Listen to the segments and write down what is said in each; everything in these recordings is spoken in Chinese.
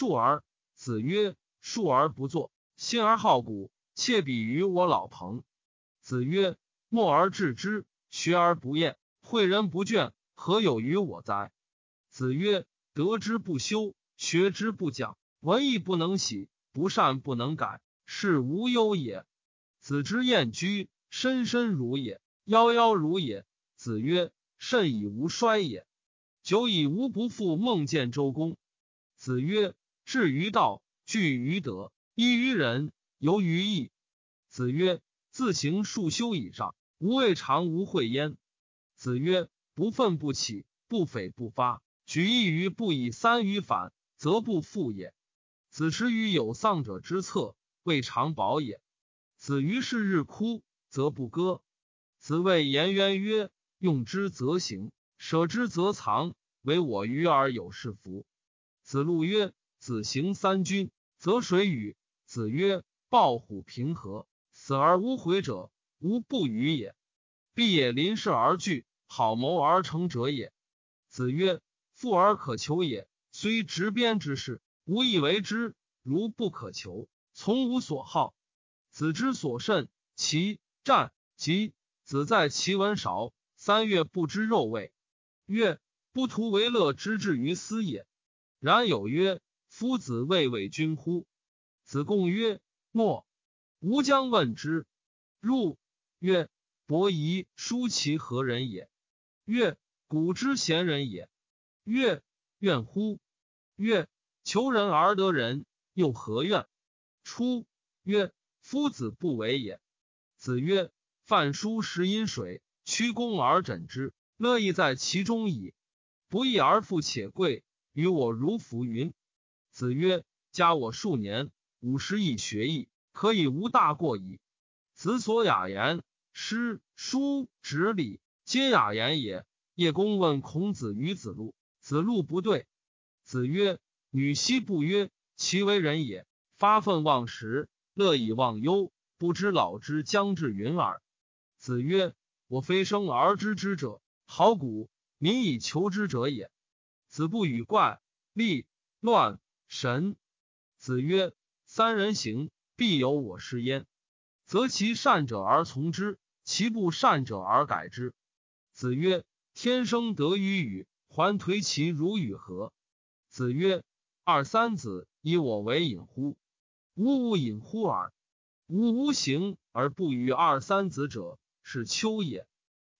述而。子曰：述而不作，信而好古，窃比于我老朋。子曰：默而治之，学而不厌，诲人不倦，何有于我哉？子曰：得之不修，学之不讲，文艺不能喜，不善不能改，是无忧也。子之厌居，深深如也，夭夭如也。子曰：甚以无衰也。久以无不复梦见周公。子曰。至于道，据于德，依于仁，游于义。子曰：自行数修以上，无未尝无会焉。子曰：不愤不起，不悱不发，举一于不以三于反，则不复也。子持于有丧者之侧，未尝保也。子于是日哭，则不歌。子谓颜渊曰：用之则行，舍之则藏，唯我愚而有是夫。子路曰。子行三军，则水与？子曰：抱虎平和，死而无悔者，无不与也。必也临事而惧，好谋而成者也。子曰：富而可求也，虽执鞭之事，无以为之；如不可求，从无所好。子之所甚，其战及子在其文少，三月不知肉味。曰：不图为乐之至于斯也。然有曰。夫子未为君乎？子贡曰：“莫。”吾将问之。入曰：“伯夷、叔齐何人也？”曰：“古之贤人也。”曰：“怨乎？”曰：“求人而得人，又何怨？”出曰：“夫子不为也。”子曰：“饭疏食饮水，曲肱而枕之，乐亦在其中矣。不义而富且贵，于我如浮云。”子曰：“加我数年，五十以学艺，可以无大过矣。子所雅言，诗书执礼，皆雅言也。”叶公问孔子与子路，子路不对。子曰：“女兮不曰，其为人也。发愤忘食，乐以忘忧，不知老之将至云耳。”子曰：“我非生而知之者，好古，民以求之者也。子不与怪力乱。”神子曰：“三人行，必有我师焉。择其善者而从之，其不善者而改之。”子曰：“天生得与与，还颓其如与何？”子曰：“二三子以我为隐乎？吾无隐乎耳。吾无行而不与二三子者，是丘也。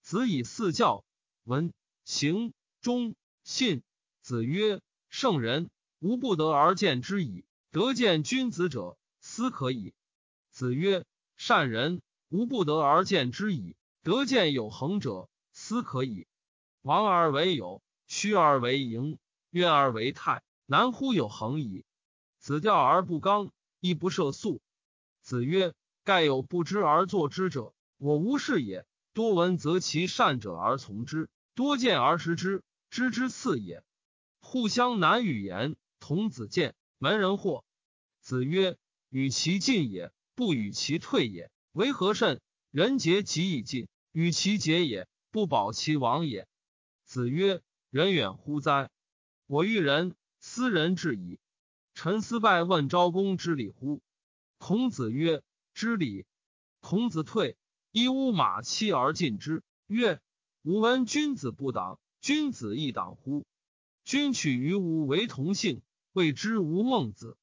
子以四教：闻、行、忠、信。子曰：圣人。”吾不得而见之矣。得见君子者，斯可矣。子曰：善人，吾不得而见之矣。得见有恒者，斯可矣。王而为有，虚而为盈，怨而为泰，难乎有恒矣。子钓而不刚，亦不涉素。子曰：盖有不知而作之者，我无是也。多闻则其善者而从之，多见而识之，知之次也。互相难与言。童子见门人惑，子曰：“与其进也，不与其退也，为何甚？人杰即以进，与其节也，不保其亡也。”子曰：“人远乎哉？我欲人，斯人至矣。臣思拜问昭公之礼乎？”孔子曰：“知礼。”孔子退，一乌马期而进之，曰：“吾闻君子不党，君子亦党乎？君取于吾为同姓。”谓之无孟子。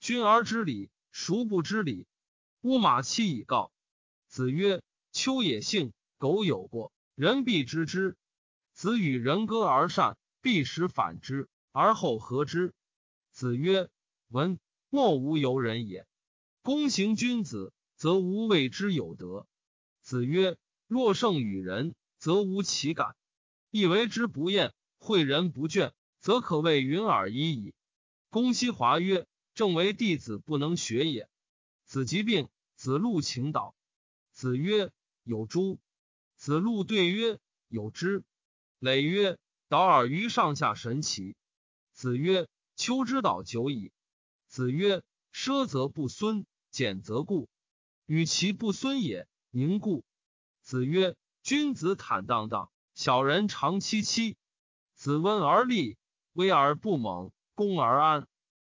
君而知礼，孰不知礼？乌马期以告。子曰：秋也性，苟有过，人必知之。子与人歌而善，必使反之，而后和之。子曰：闻莫无尤人也。公行君子，则无谓之有德。子曰：若胜与人，则无其感；亦为之不厌，诲人不倦，则可谓云尔已矣。公西华曰：“正为弟子不能学也。”子疾病，子路请导。子曰：“有诸？”子路对曰：“有之。”累曰：“导尔于上下神奇。”子曰：“秋之导久矣。”子曰：“奢则不孙，俭则固。与其不孙也，宁固？”子曰：“君子坦荡荡，小人长戚戚。子温而立，威而不猛。”恭而安。